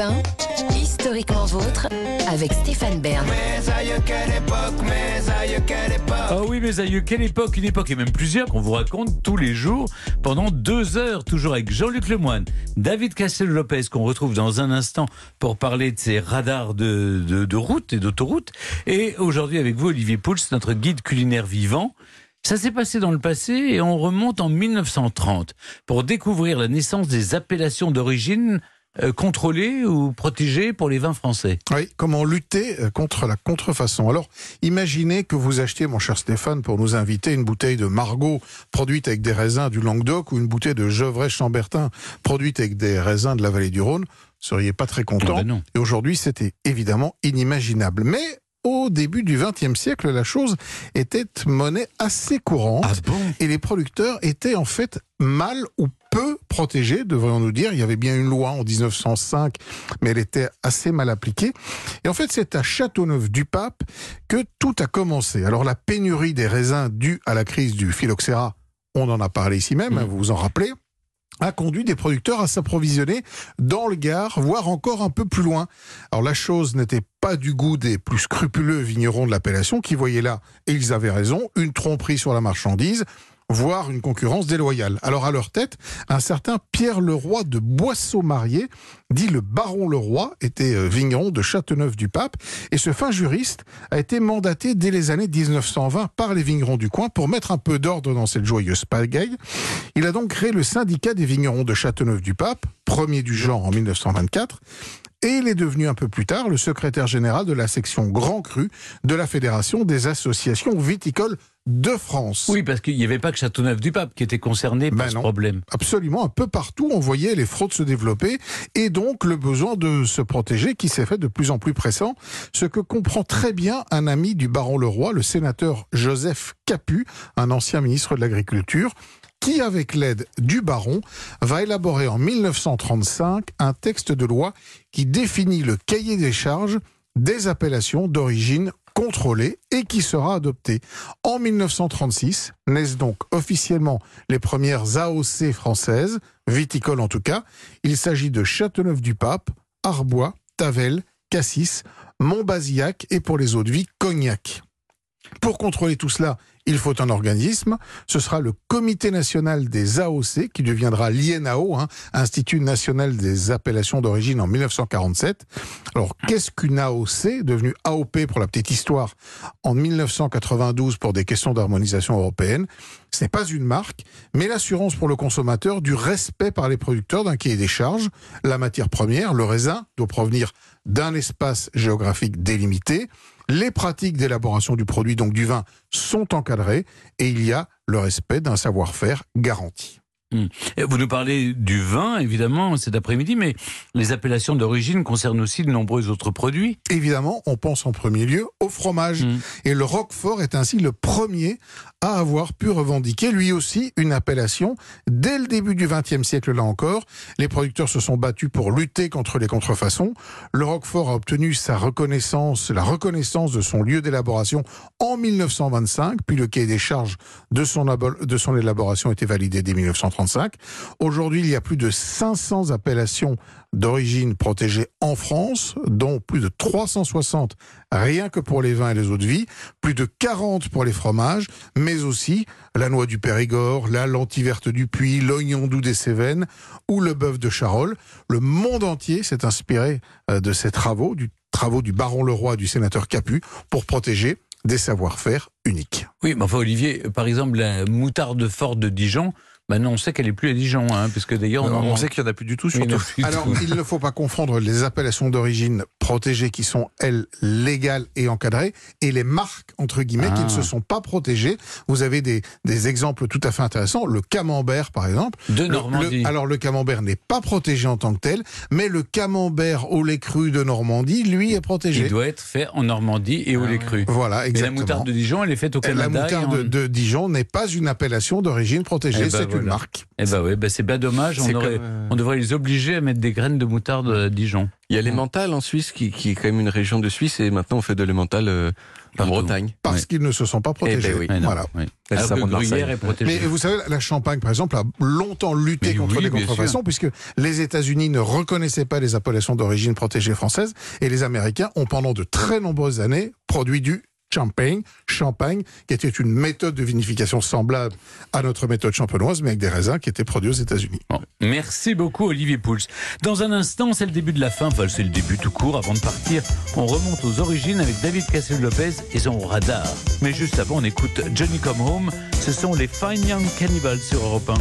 1, historiquement vôtre, avec Stéphane Bern. Ah oui, mes aïeux, quelle époque, une époque et même plusieurs qu'on vous raconte tous les jours pendant deux heures, toujours avec Jean-Luc Lemoine, David Castel-Lopez, qu'on retrouve dans un instant pour parler de ces radars de, de, de route et d'autoroute. Et aujourd'hui avec vous, Olivier Pouls, notre guide culinaire vivant. Ça s'est passé dans le passé et on remonte en 1930 pour découvrir la naissance des appellations d'origine euh, contrôlées ou protégées pour les vins français. Oui, comment lutter euh, contre la contrefaçon. Alors, imaginez que vous achetiez, mon cher Stéphane, pour nous inviter, une bouteille de Margot produite avec des raisins du Languedoc ou une bouteille de Gevrey-Chambertin produite avec des raisins de la vallée du Rhône. Vous seriez pas très content. Ah ben non. Et aujourd'hui, c'était évidemment inimaginable. Mais au début du XXe siècle, la chose était monnaie assez courante. Ah bon? Et les producteurs étaient en fait mal ou protégés, devrions-nous dire. Il y avait bien une loi en 1905, mais elle était assez mal appliquée. Et en fait, c'est à Châteauneuf-du-Pape que tout a commencé. Alors la pénurie des raisins due à la crise du phylloxéra, on en a parlé ici même, Mm. hein, vous vous en rappelez a conduit des producteurs à s'approvisionner dans le Gard, voire encore un peu plus loin. Alors la chose n'était pas du goût des plus scrupuleux vignerons de l'appellation qui voyaient là, et ils avaient raison, une tromperie sur la marchandise, voire une concurrence déloyale. Alors à leur tête, un certain Pierre Leroy de Boisseau-Marié, dit le baron Leroy, était euh, vigneron de Châteauneuf-du-Pape, et ce fin juriste a été mandaté dès les années 1920 par les vignerons du coin pour mettre un peu d'ordre dans cette joyeuse pagaille. Il a donc créé le syndicat des vignerons de Châteauneuf-du-Pape, premier du genre en 1924, et il est devenu un peu plus tard le secrétaire général de la section Grand Cru de la Fédération des associations viticoles de France. Oui, parce qu'il n'y avait pas que Châteauneuf-du-Pape qui était concerné par Ben ce non. problème. Absolument, un peu partout, on voyait les fraudes se développer et donc le besoin de se protéger qui s'est fait de plus en plus pressant, ce que comprend très bien un ami du baron Leroy, le sénateur Joseph Capu, un ancien ministre de l'Agriculture, qui, avec l'aide du baron, va élaborer en 1935 un texte de loi qui définit le cahier des charges des appellations d'origine contrôlée et qui sera adopté. En 1936 naissent donc officiellement les premières AOC françaises, viticoles en tout cas. Il s'agit de Châteauneuf-du-Pape, Arbois, Tavel, Cassis, Montbazillac et pour les eaux de vie, Cognac. Pour contrôler tout cela, il faut un organisme. Ce sera le Comité national des AOC qui deviendra l'INAO, hein, Institut national des appellations d'origine en 1947. Alors, qu'est-ce qu'une AOC, devenue AOP pour la petite histoire en 1992 pour des questions d'harmonisation européenne? Ce n'est pas une marque, mais l'assurance pour le consommateur du respect par les producteurs d'un cahier des charges. La matière première, le raisin, doit provenir d'un espace géographique délimité. Les pratiques d'élaboration du produit, donc du vin, sont encadrées et il y a le respect d'un savoir-faire garanti. Et Vous nous parlez du vin, évidemment, cet après-midi, mais les appellations d'origine concernent aussi de nombreux autres produits. Évidemment, on pense en premier lieu au fromage. Mm. Et le Roquefort est ainsi le premier à avoir pu revendiquer lui aussi une appellation. Dès le début du XXe siècle, là encore, les producteurs se sont battus pour lutter contre les contrefaçons. Le Roquefort a obtenu sa reconnaissance, la reconnaissance de son lieu d'élaboration en 1925, puis le cahier des charges de son, élaboration était validé dès 1935. Aujourd'hui, il y a plus de 500 appellations d'origine protégées en France, dont plus de 360 rien que pour les vins et les eaux de vie, plus de 40 pour les fromages, mais aussi la noix du Périgord, la lentille verte du Puy, l'oignon doux des Cévennes ou le bœuf de Charolles. Le monde entier s'est inspiré euh, de ces travaux, du travaux du baron Leroy et du sénateur Capu, pour protéger des savoir-faire uniques. Oui, mais enfin, Olivier, par exemple, la moutarde forte de Dijon, maintenant on sait qu'elle est plus à Dijon, hein, puisque d'ailleurs on sait qu'il n'y en a plus du tout, Oui, surtout. Alors, tout. il ne faut pas confondre les appellations d'origine protégées qui sont, elles, légales et encadrées, et les marques, entre guillemets, qui Ah. ne se sont pas protégées. Vous avez des, des exemples tout à fait intéressants. Le camembert, par exemple. de Normandie. le- alors, le camembert n'est pas protégé en tant que tel, mais le camembert au lait cru de Normandie, lui, est protégé. Il doit être fait en Normandie et au lait cru. Voilà, Mais la exactement. moutarde de Dijon, elle est faite au Et La Canada. et moutarde en- de, de Dijon n'est pas une appellation d'origine protégée, Eh ben c'est une marque. Eh ben oui, ben c'est pas dommage. On, aurait- euh, on devrait les obliger à mettre des graines de moutarde à Dijon. Il y a l'Emmental en Suisse, qui, qui est quand même une région de Suisse, et maintenant on fait de l'Emmental euh, en. Bretagne. Parce qu'ils ne se sont pas protégés. Eh ben oui. Voilà. oui. Alors que. Gruyère est protégé. Mais vous savez, la Champagne, par exemple, a longtemps lutté Mais contre oui, les contrefaçons, puisque les États-Unis ne reconnaissaient pas les appellations d'origine protégée françaises, et les Américains ont pendant de très nombreuses années produit du champagne, champagne, qui était une méthode de vinification semblable à notre méthode champenoise, mais avec des raisins qui étaient produits aux États-Unis. Merci beaucoup Olivier Pouls. Dans un instant, c'est le début de la fin, enfin c'est le début tout court. Avant de partir, on remonte aux origines avec David Castel-Lopez et son radar. Mais juste avant, on écoute Johnny Come Home. Ce sont les Fine Young Cannibals sur Europe 1.